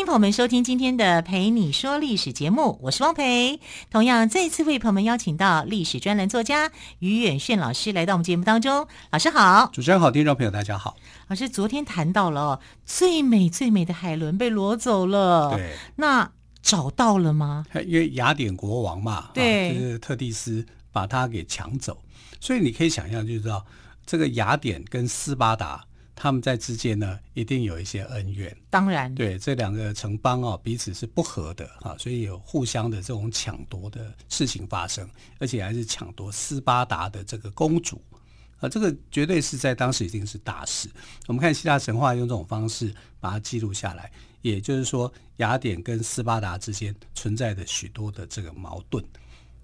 欢迎朋友们收听今天的《陪你说历史》节目，我是汪培。同样，再次为朋友们邀请到历史专栏作家于远炫老师来到我们节目当中。老师好，主持人好，听众朋友大家好。老师昨天谈到了最美最美的海伦被挪走了，对，那找到了吗？因为雅典国王嘛，对，啊，就是特蒂斯把他给抢走，所以你可以想象，就知道这个雅典跟斯巴达。他们在之间呢，一定有一些恩怨。当然，对这两个城邦哦，彼此是不和的啊，所以有互相的这种抢夺的事情发生，而且还是抢夺斯巴达的这个公主啊，这个绝对是在当时一定是大事。我们看希腊神话用这种方式把它记录下来，也就是说，雅典跟斯巴达之间存在着许多的这个矛盾。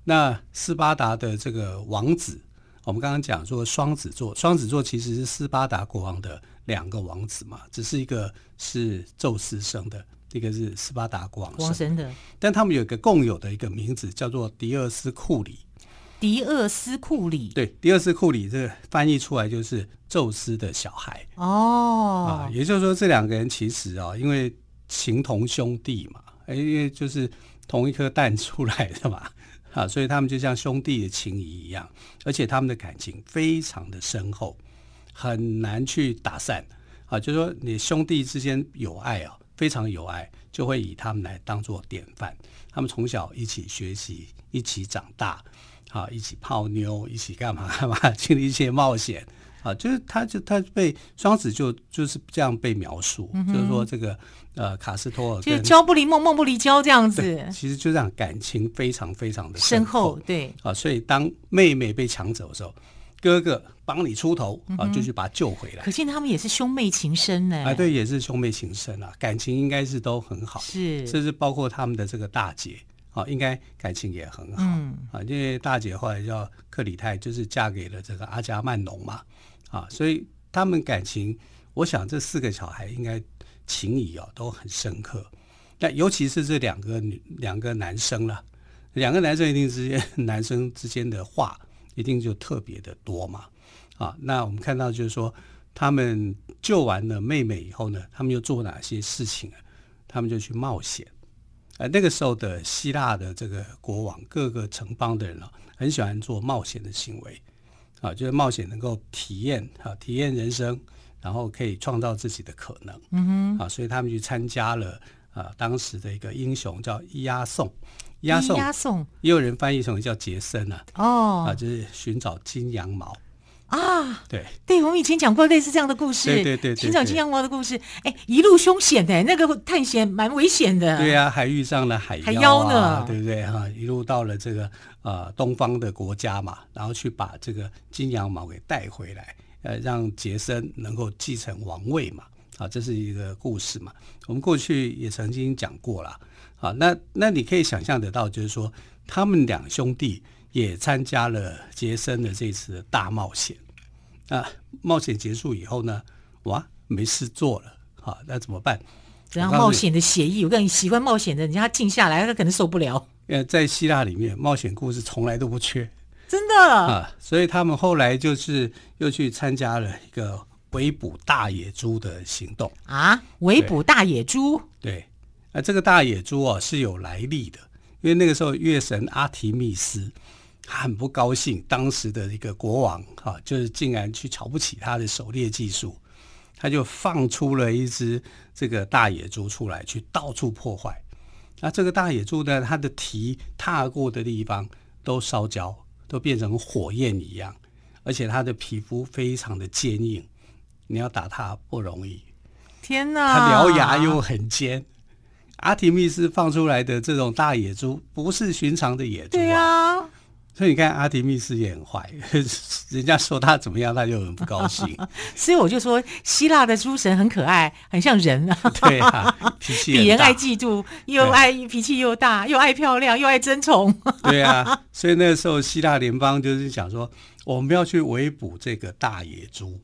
那斯巴达的这个王子。我们刚刚讲说双子座，双子座其实是斯巴达国王的两个王子嘛，只是一个是宙斯生的，一个是斯巴达国王生的，生的。但他们有一个共有的一个名字，叫做迪厄斯库里。迪厄斯库里，对，迪厄斯库里这个翻译出来就是宙斯的小孩。哦，啊，也就是说这两个人其实啊，因为情同兄弟嘛，因为就是同一颗蛋出来的嘛。啊，所以他们就像兄弟的情谊一样，而且他们的感情非常的深厚，很难去打散。啊，就说你兄弟之间有爱啊，非常有爱，就会以他们来当做典范。他们从小一起学习，一起长大，啊，一起泡妞，一起干嘛干嘛，经历一些冒险。啊，就是他，就他被双子就就是这样被描述，嗯、就是说这个呃卡斯托尔就是交不离梦，梦不离交这样子。其实就这样，感情非常非常的深厚。深厚对啊，所以当妹妹被抢走的时候，哥哥帮你出头啊，就去把她救回来。可见他们也是兄妹情深呢。啊，对，也是兄妹情深啊，感情应该是都很好。是，甚至包括他们的这个大姐啊，应该感情也很好。嗯啊，因为大姐后来叫克里泰，就是嫁给了这个阿加曼农嘛。啊，所以他们感情，我想这四个小孩应该情谊哦都很深刻。那尤其是这两个女两个男生了，两个男生一定之间 男生之间的话一定就特别的多嘛。啊，那我们看到就是说，他们救完了妹妹以后呢，他们又做哪些事情啊？他们就去冒险。呃，那个时候的希腊的这个国王，各个城邦的人啊，很喜欢做冒险的行为。啊，就是冒险能够体验啊，体验人生，然后可以创造自己的可能。嗯哼，啊，所以他们去参加了啊，当时的一个英雄叫伊押宋，伊押宋，伊押宋，也有人翻译成叫杰森啊。哦，啊，就是寻找金羊毛。啊，对，对，我们以前讲过类似这样的故事，对对对，寻找金羊毛的故事，哎，一路凶险的，那个探险蛮危险的，对呀，还遇上了海妖呢，对不对？哈？一路到了这个呃东方的国家嘛，然后去把这个金羊毛给带回来，呃，让杰森能够继承王位嘛，啊，这是一个故事嘛，我们过去也曾经讲过了，啊，那那你可以想象得到，就是说他们两兄弟。也参加了杰森的这次大冒险啊！冒险结束以后呢，哇，没事做了，好，那怎么办？怎样冒险的协议？我跟你喜欢冒险的人家静下来，他可能受不了。呃，在希腊里面，冒险故事从来都不缺，真的啊！所以他们后来就是又去参加了一个围捕大野猪的行动啊！围捕大野猪？对，那这个大野猪哦是有来历的，因为那个时候月神阿提密斯。他很不高兴，当时的一个国王哈，就是竟然去瞧不起他的狩猎技术，他就放出了一只这个大野猪出来，去到处破坏。那这个大野猪呢，它的蹄踏过的地方都烧焦，都变成火焰一样，而且它的皮肤非常的坚硬，你要打它不容易。天哪！它獠牙又很尖。阿提密斯放出来的这种大野猪，不是寻常的野猪啊。对啊所以你看阿提密斯也很坏，人家说他怎么样，他就很不高兴。所以我就说，希腊的诸神很可爱，很像人啊。对啊，脾气比人爱嫉妒，又爱脾气又大，又爱漂亮，又爱争宠。对啊，所以那个时候希腊联邦就是想说，我们要去围捕这个大野猪，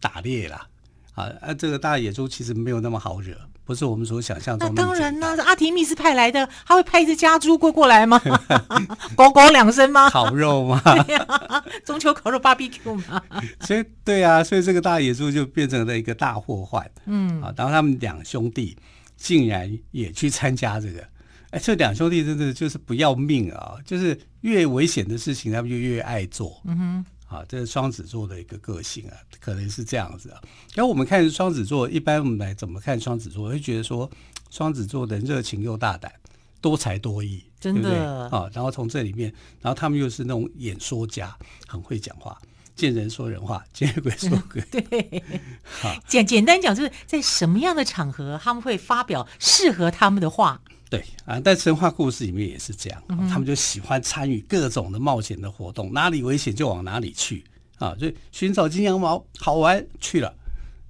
打猎啦。啊，啊，这个大野猪其实没有那么好惹。不是我们所想象中的。那当然呢，阿提密斯派来的，他会派一只家猪过过来吗？狗狗两声吗？烤肉吗？对啊，中秋烤肉 BBQ 吗？所以对啊，所以这个大野猪就变成了一个大祸患。嗯啊，然后他们两兄弟竟然也去参加这个，哎，这两兄弟真的就是不要命啊！就是越危险的事情，他们就越爱做。嗯哼。啊，这是双子座的一个个性啊，可能是这样子啊。然后我们看双子座，一般我们来怎么看双子座？会觉得说双子座的热情又大胆，多才多艺，真的对不对啊。然后从这里面，然后他们又是那种演说家，很会讲话，见人说人话，见鬼说鬼。对，好，简简单讲，就是在什么样的场合，他们会发表适合他们的话。对啊，但神话故事里面也是这样，嗯、他们就喜欢参与各种的冒险的活动，哪里危险就往哪里去啊！所以寻找金羊毛好玩去了，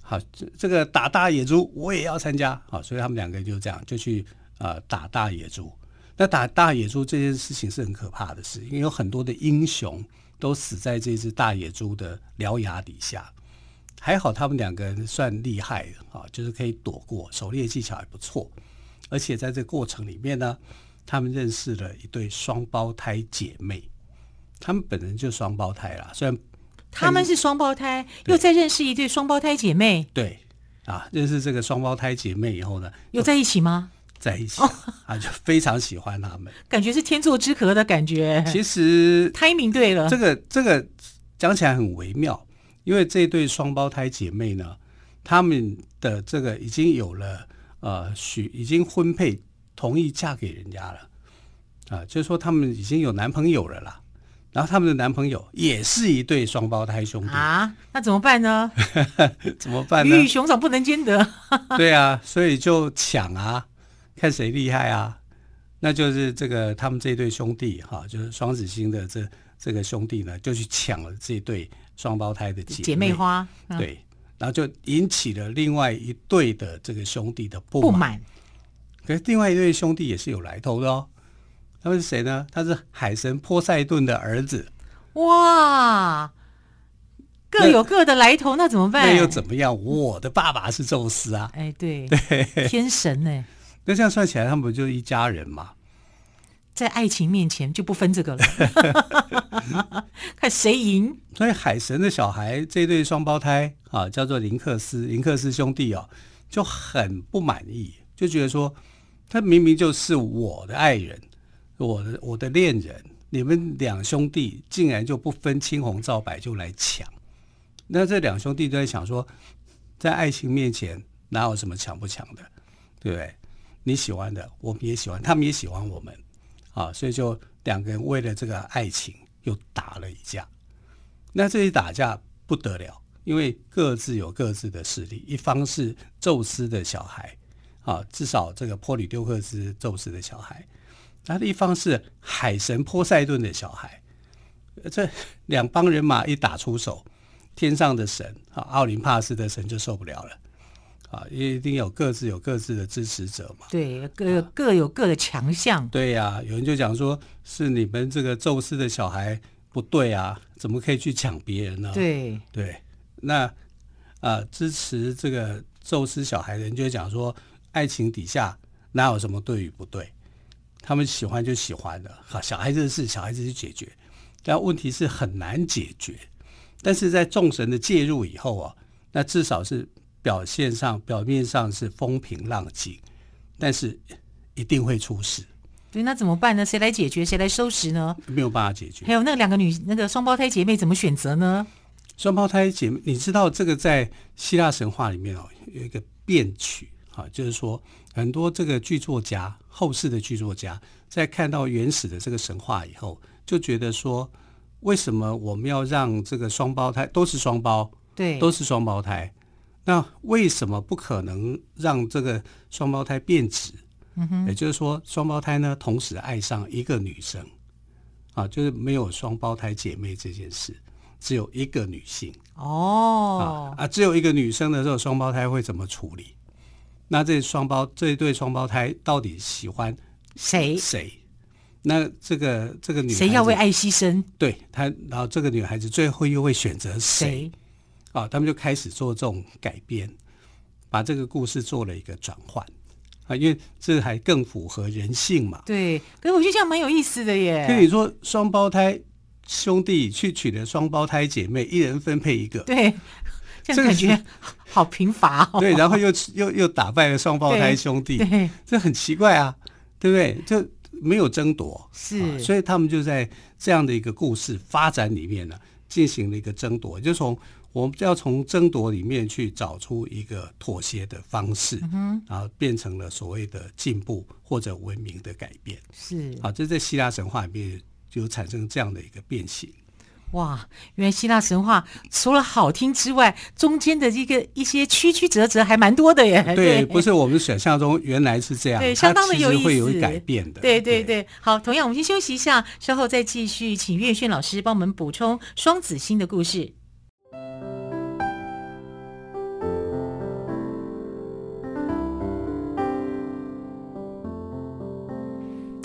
好，这这个打大野猪我也要参加啊！所以他们两个就这样就去啊打大野猪。那打大野猪这件事情是很可怕的事，因为有很多的英雄都死在这只大野猪的獠牙底下。还好他们两个人算厉害的啊，就是可以躲过，狩猎技巧还不错。而且在这个过程里面呢，他们认识了一对双胞胎姐妹，他们本人就双胞胎啦。虽然他们是双胞胎，又再认识一对双胞胎姐妹。对啊，认识这个双胞胎姐妹以后呢，有在一起吗？在一起啊，就非常喜欢他们，感觉是天作之合的感觉。其实 timing 对了，这个这个讲起来很微妙，因为这对双胞胎姐妹呢，他们的这个已经有了。呃，许已经婚配，同意嫁给人家了，啊、呃，就是说他们已经有男朋友了啦。然后他们的男朋友也是一对双胞胎兄弟啊，那怎么办呢？怎么办呢？鱼与熊掌不能兼得。对啊，所以就抢啊，看谁厉害啊。那就是这个他们这对兄弟哈，就是双子星的这这个兄弟呢，就去抢了这对双胞胎的姐妹，姐妹花。嗯、对。然后就引起了另外一对的这个兄弟的不满。可是另外一对兄弟也是有来头的哦。他们是谁呢？他是海神波塞顿的儿子。哇，各有各的来头，那，那怎么办？那又怎么样？我的爸爸是宙斯啊！哎，对对，天神呢？那这样算起来，他们不就一家人吗？在爱情面前就不分这个了，看谁赢。所以海神的小孩这对双胞胎啊，叫做林克斯，林克斯兄弟哦，就很不满意，就觉得说他明明就是我的爱人，我的我的恋人，你们两兄弟竟然就不分青红皂白就来抢。那这两兄弟都在想说，在爱情面前哪有什么抢不抢的，对不对？你喜欢的我们也喜欢，他们也喜欢我们。啊，所以就两个人为了这个爱情又打了一架。那这一打架不得了，因为各自有各自的势力。一方是宙斯的小孩，啊，至少这个波吕丢克斯宙斯的小孩；那一方是海神波塞顿的小孩。这两帮人马一打出手，天上的神啊，奥林帕斯的神就受不了了。啊，也一定有各自有各自的支持者嘛。对，各各有各的强项。对呀、啊，有人就讲说，是你们这个宙斯的小孩不对啊，怎么可以去抢别人呢？对对，那啊，支持这个宙斯小孩的人就讲说，爱情底下哪有什么对与不对？他们喜欢就喜欢的，好，小孩子的事，小孩子去解决。但问题是很难解决，但是在众神的介入以后啊，那至少是。表现上、表面上是风平浪静，但是一定会出事。对，那怎么办呢？谁来解决？谁来收拾呢？没有办法解决。还有那两个女，那个双胞胎姐妹怎么选择呢？双胞胎姐妹，你知道这个在希腊神话里面哦，有一个变曲啊，就是说很多这个剧作家、后世的剧作家在看到原始的这个神话以后，就觉得说，为什么我们要让这个双胞胎都是双胞？对，都是双胞胎。那为什么不可能让这个双胞胎变质？嗯哼，也就是说，双胞胎呢同时爱上一个女生，啊，就是没有双胞胎姐妹这件事，只有一个女性哦啊啊，只有一个女生的时候，双胞胎会怎么处理？那这双胞这一对双胞胎到底喜欢谁谁？那这个这个女谁要为爱牺牲？对她，然后这个女孩子最后又会选择谁？谁啊，他们就开始做这种改编，把这个故事做了一个转换啊，因为这还更符合人性嘛。对，可是我觉得这样蛮有意思的耶。跟你说，双胞胎兄弟去娶了双胞胎姐妹，一人分配一个。对，这样感觉好贫乏哦。对，然后又又又打败了双胞胎兄弟，对，这很奇怪啊，对不对？就没有争夺，是、啊，所以他们就在这样的一个故事发展里面呢，进行了一个争夺，就从。我们要从争夺里面去找出一个妥协的方式，嗯，然后变成了所谓的进步或者文明的改变。是好，这在希腊神话里面就产生这样的一个变形。哇，原来希腊神话除了好听之外，中间的一个一些曲曲折折还蛮多的耶。对，对不是我们想象中原来是这样，对，相当的有意思，会有改变的。对对对，对，好，同样我们先休息一下，稍后再继续，请岳轩老师帮我们补充双子星的故事。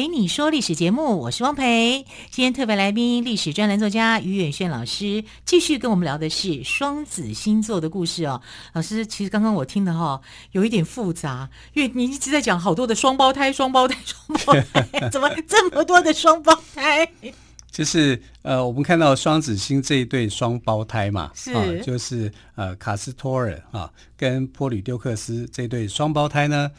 蓓你说历史节目，我是汪培。今天特别来宾，历史专栏作家于远炫老师，继续跟我们聊的是双子星座的故事哦。老师，其实刚刚我听的哈、哦，有一点复杂，因为你一直在讲好多的双胞胎，双胞胎，双胞胎，怎么这么多的双胞胎？就是呃，我们看到双子星这一对双胞胎嘛，是，啊、就是呃，卡斯托尔啊跟波吕丢克斯这对双胞胎呢。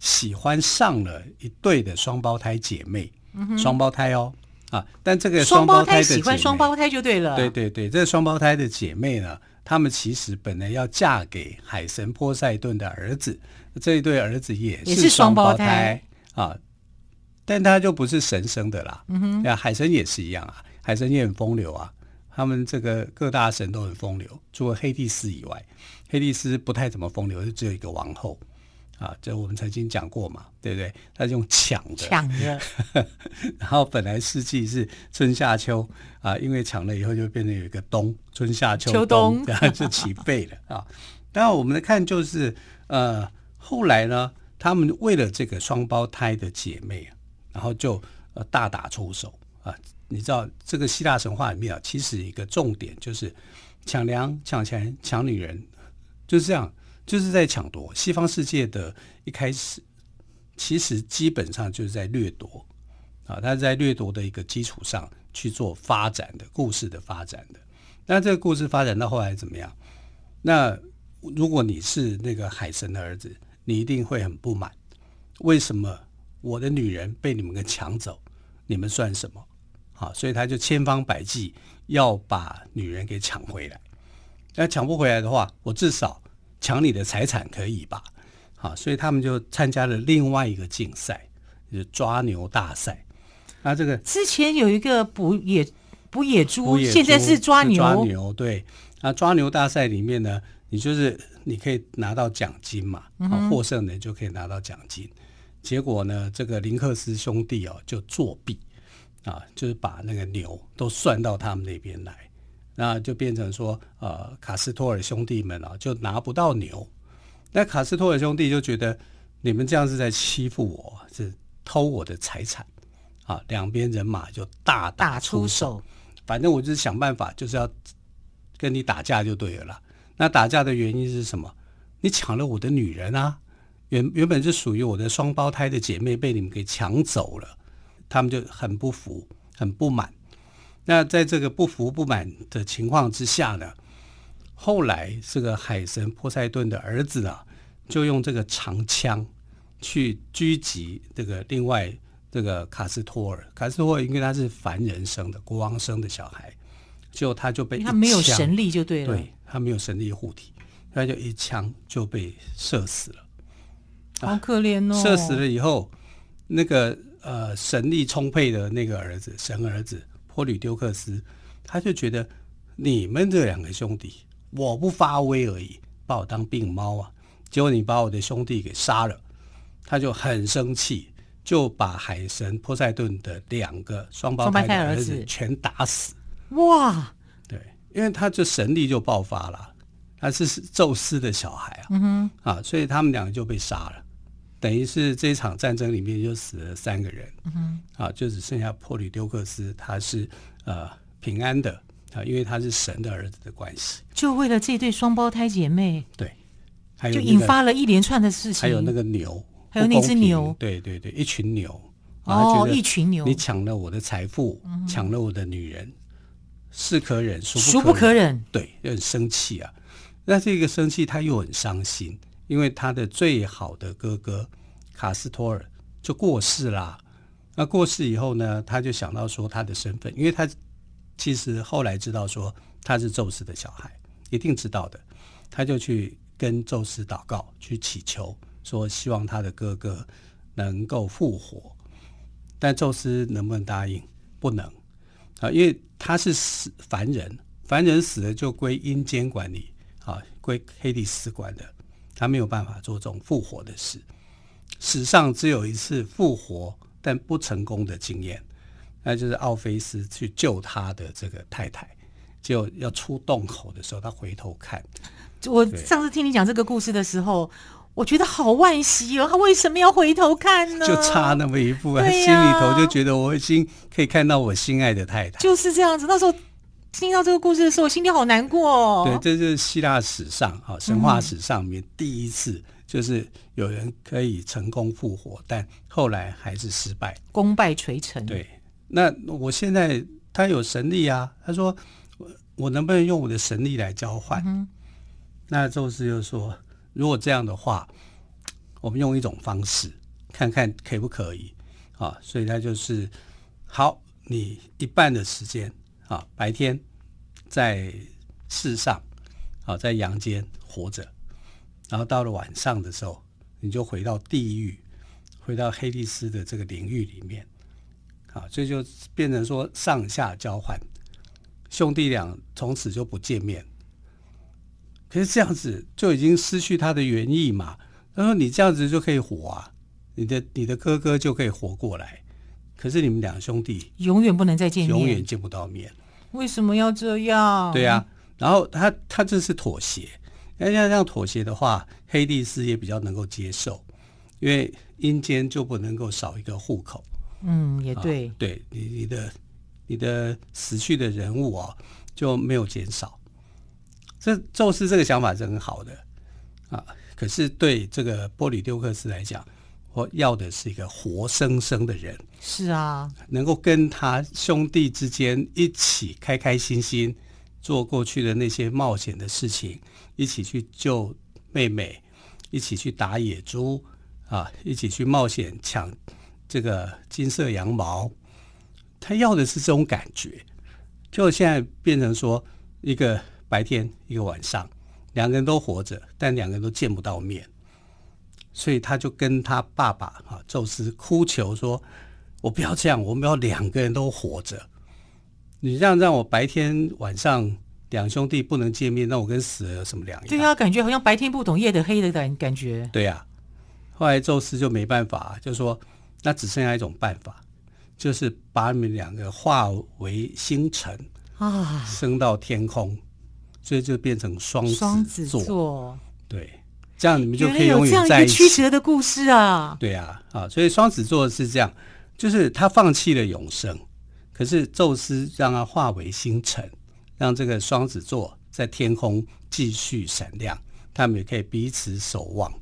喜欢上了一对的双胞胎姐妹，嗯、双胞胎哦啊！但这个双胞胎的喜欢双胞胎就对了。对对对，这个双胞胎的姐妹呢，她们其实本来要嫁给海神波塞顿的儿子，这一对儿子也是双胞胎啊，但他就不是神生的啦。嗯哼，海神也是一样啊，海神也很风流啊。他们这个各大神都很风流，除了黑帝斯以外，黑帝斯不太怎么风流，就只有一个王后。啊，这我们曾经讲过嘛，对不对？他是用抢的，抢的。然后本来四季是春夏秋啊，因为抢了以后就变成有一个冬，春夏秋冬，秋冬然后就起废了啊。当然我们来看就是呃，后来呢，他们为了这个双胞胎的姐妹啊，然后就呃大打出手啊。你知道这个希腊神话里面啊，其实一个重点就是抢粮、抢钱、抢女人，就是这样。就是在抢夺西方世界的一开始，其实基本上就是在掠夺啊，他在掠夺的一个基础上去做发展的故事的发展的。那这个故事发展到后来怎么样？那如果你是那个海神的儿子，你一定会很不满，为什么我的女人被你们给抢走？你们算什么？好，所以他就千方百计要把女人给抢回来。那抢不回来的话，我至少。抢你的财产可以吧？好，所以他们就参加了另外一个竞赛，就是抓牛大赛。那这个之前有一个捕野捕野猪，现在是抓牛。抓牛对，那抓牛大赛里面呢，你就是你可以拿到奖金嘛，啊、嗯，获胜的人就可以拿到奖金。结果呢，这个林克斯兄弟哦就作弊啊，就是把那个牛都算到他们那边来。那就变成说，呃，卡斯托尔兄弟们啊，就拿不到牛。那卡斯托尔兄弟就觉得你们这样是在欺负我，是偷我的财产啊！两边人马就大打出手，出手，反正我就是想办法，就是要跟你打架就对了啦。那打架的原因是什么？你抢了我的女人啊！原原本是属于我的双胞胎的姐妹被你们给抢走了，他们就很不服，很不满。那在这个不服不满的情况之下呢，后来这个海神波塞顿的儿子啊，就用这个长枪去狙击这个另外这个卡斯托尔。卡斯托尔因为他是凡人生的国王生的小孩，就他就被，他没有神力就对了，对，他没有神力护体，他就一枪就被射死了。好可怜哦！射死了以后，那个呃神力充沛的那个儿子，神儿子波吕丢克斯，他就觉得你们这两个兄弟，我不发威而已，把我当病猫啊！结果你把我的兄弟给杀了，他就很生气，就把海神波塞顿的两个双胞胎的儿子全打死。哇！对，因为他这神力就爆发了，他是宙斯的小孩啊，嗯哼，啊，所以他们两个就被杀了。等于是这场战争里面就死了三个人，嗯、啊，就只剩下珀里丢克斯，他是呃平安的啊，因为他是神的儿子的关系。就为了这对双胞胎姐妹，对，还有、那个、就引发了一连串的事情。还有那个牛，还有那只牛，对对对，一群牛，哦，一群牛，你抢了我的财富，嗯、抢了我的女人，是可忍，孰孰不可忍？对，就很生气啊。那这个生气，他又很伤心。因为他的最好的哥哥卡斯托尔就过世啦。那过世以后呢，他就想到说他的身份，因为他其实后来知道说他是宙斯的小孩，一定知道的。他就去跟宙斯祷告，去祈求说希望他的哥哥能够复活。但宙斯能不能答应？不能啊，因为他是死凡人，凡人死了就归阴间管理啊，归黑帝斯管的。他没有办法做这种复活的事，史上只有一次复活但不成功的经验，那就是奥菲斯去救他的这个太太，就要出洞口的时候，他回头看。我上次听你讲这个故事的时候，我觉得好惋惜哦，他为什么要回头看呢？就差那么一步，啊，他心里头就觉得我已经可以看到我心爱的太太，就是这样子。那时候。听到这个故事的时候，我心里好难过哦。对，这就是希腊史上啊神话史上面第一次，就是有人可以成功复活，但后来还是失败，功败垂成。对，那我现在他有神力啊，他说我我能不能用我的神力来交换？嗯、那宙斯就说，如果这样的话，我们用一种方式看看可不可以啊？所以他就是好，你一半的时间。啊，白天在世上，啊，在阳间活着，然后到了晚上的时候，你就回到地狱，回到黑帝斯的这个领域里面，啊，这就变成说上下交换，兄弟俩从此就不见面。可是这样子就已经失去他的原意嘛？他说你这样子就可以活啊，你的你的哥哥就可以活过来，可是你们两兄弟永远不能再见面，永远见不到面。为什么要这样？对呀、啊，然后他他这是妥协，要像这样妥协的话，黑帝斯也比较能够接受，因为阴间就不能够少一个户口。嗯，也对，啊、对你你的你的死去的人物啊就没有减少。这宙斯这个想法是很好的啊，可是对这个波吕丢克斯来讲。我要的是一个活生生的人，是啊，能够跟他兄弟之间一起开开心心做过去的那些冒险的事情，一起去救妹妹，一起去打野猪啊，一起去冒险抢这个金色羊毛。他要的是这种感觉，就现在变成说一个白天一个晚上，两个人都活着，但两个人都见不到面。所以他就跟他爸爸啊，宙斯哭求说：“我不要这样，我们要两个人都活着。你这样让我白天晚上两兄弟不能见面，那我跟死了有什么两样？”对啊，感觉好像白天不懂夜的黑的感感觉。对呀、啊，后来宙斯就没办法，就说那只剩下一种办法，就是把你们两个化为星辰啊，升到天空，所以就变成双双子座。对。这样你们就可以永远在一起。曲折的故事啊！对啊，啊，所以双子座是这样，就是他放弃了永生，可是宙斯让他化为星辰，让这个双子座在天空继续闪亮，他们也可以彼此守望。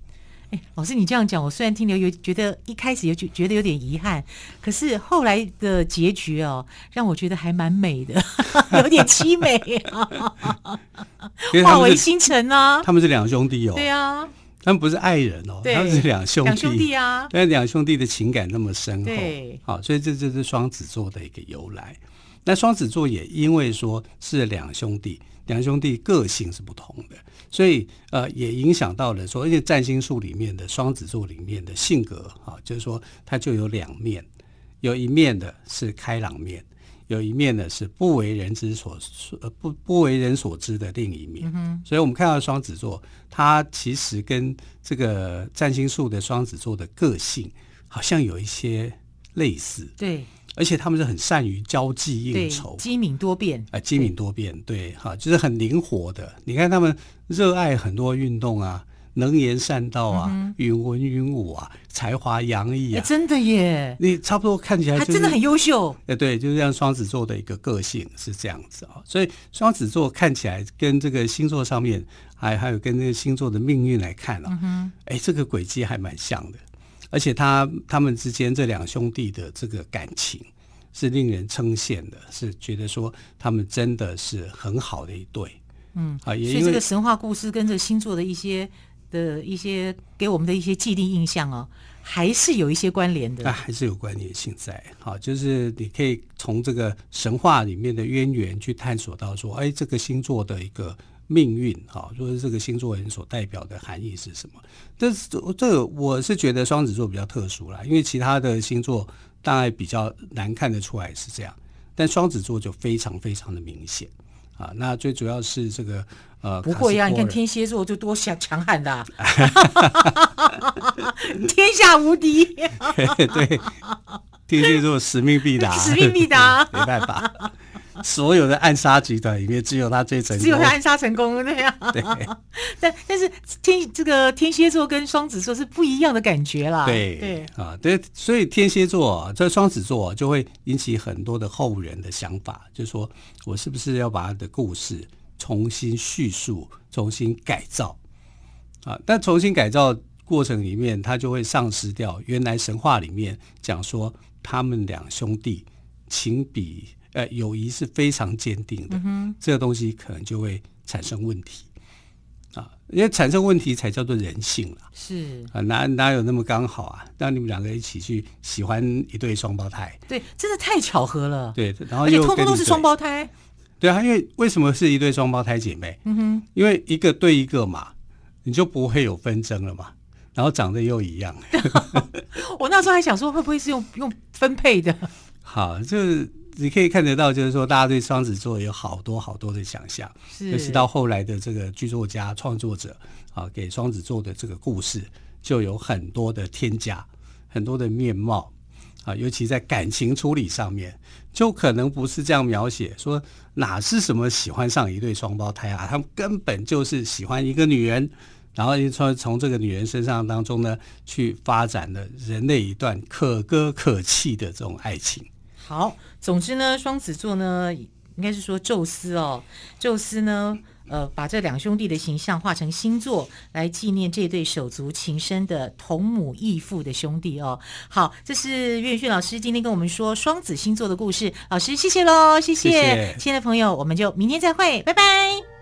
哎，老师，你这样讲，我虽然听了有觉得一开始有觉觉得有点遗憾，可是后来的结局哦，让我觉得还蛮美的，有点凄美啊，化为星辰啊。他们是两兄弟哦，对啊，他们不是爱人哦，他们是两兄弟，两兄弟啊，但两兄弟的情感那么深厚，对，好，所以这就是双子座的一个由来。那双子座也因为说是两兄弟，两兄弟个性是不同的。所以，呃，也影响到了说，而且占星术里面的双子座里面的性格啊，就是说，它就有两面，有一面的是开朗面，有一面呢是不为人知所呃不不为人所知的另一面。嗯。所以我们看到双子座，它其实跟这个占星术的双子座的个性好像有一些类似。对。而且他们是很善于交际应酬，机敏多变。啊、呃，机敏多变，对，哈，就是很灵活的。你看他们热爱很多运动啊，能言善道啊，嗯、允文允武啊，才华洋溢啊，真的耶！你差不多看起来、就是，他真的很优秀。哎，对，就是像双子座的一个个性是这样子啊。所以双子座看起来跟这个星座上面，还还有跟那个星座的命运来看啊，哎、嗯，这个轨迹还蛮像的。而且他他们之间这两兄弟的这个感情是令人称羡的，是觉得说他们真的是很好的一对。嗯啊，所以这个神话故事跟这个星座的一些的一些给我们的一些既定印象哦，还是有一些关联的。啊，还是有关联性在。好，就是你可以从这个神话里面的渊源去探索到说，哎，这个星座的一个。命运，哈，就是这个星座人所代表的含义是什么？但是这个我是觉得双子座比较特殊啦，因为其他的星座大概比较难看得出来是这样，但双子座就非常非常的明显啊。那最主要是这个呃，不会呀、啊，你看天蝎座就多强强悍的、啊，天下无敌，对，天蝎座使命必达，使命必达，没办法。所有的暗杀集团里面，只有他最成功，只有他暗杀成功，对呀。对，但但是天这个天蝎座跟双子座是不一样的感觉啦。对对啊，对，所以天蝎座这双子座就会引起很多的后人的想法，就是说我是不是要把他的故事重新叙述、重新改造啊？但重新改造过程里面，他就会丧失掉原来神话里面讲说他们两兄弟情比。呃，友谊是非常坚定的，嗯，这个东西可能就会产生问题啊，因为产生问题才叫做人性了。是啊，哪哪有那么刚好啊？让你们两个一起去喜欢一对双胞胎？对，真的太巧合了。对，然后又通通都是双胞胎。对啊，因为为什么是一对双胞胎姐妹？嗯哼，因为一个对一个嘛，你就不会有纷争了嘛。然后长得又一样。我那时候还想说，会不会是用用分配的？好，就是。你可以看得到，就是说，大家对双子座有好多好多的想象，是，尤其到后来的这个剧作家、创作者啊，给双子座的这个故事就有很多的添加，很多的面貌啊，尤其在感情处理上面，就可能不是这样描写，说哪是什么喜欢上一对双胞胎啊，他们根本就是喜欢一个女人，然后从从这个女人身上当中呢，去发展了人类一段可歌可泣的这种爱情。好，总之呢，双子座呢，应该是说宙斯哦，宙斯呢，呃，把这两兄弟的形象画成星座，来纪念这对手足情深的同母异父的兄弟哦。好，这是岳迅老师今天跟我们说双子星座的故事，老师谢谢喽，谢谢，谢谢亲爱的朋友，我们就明天再会，拜拜。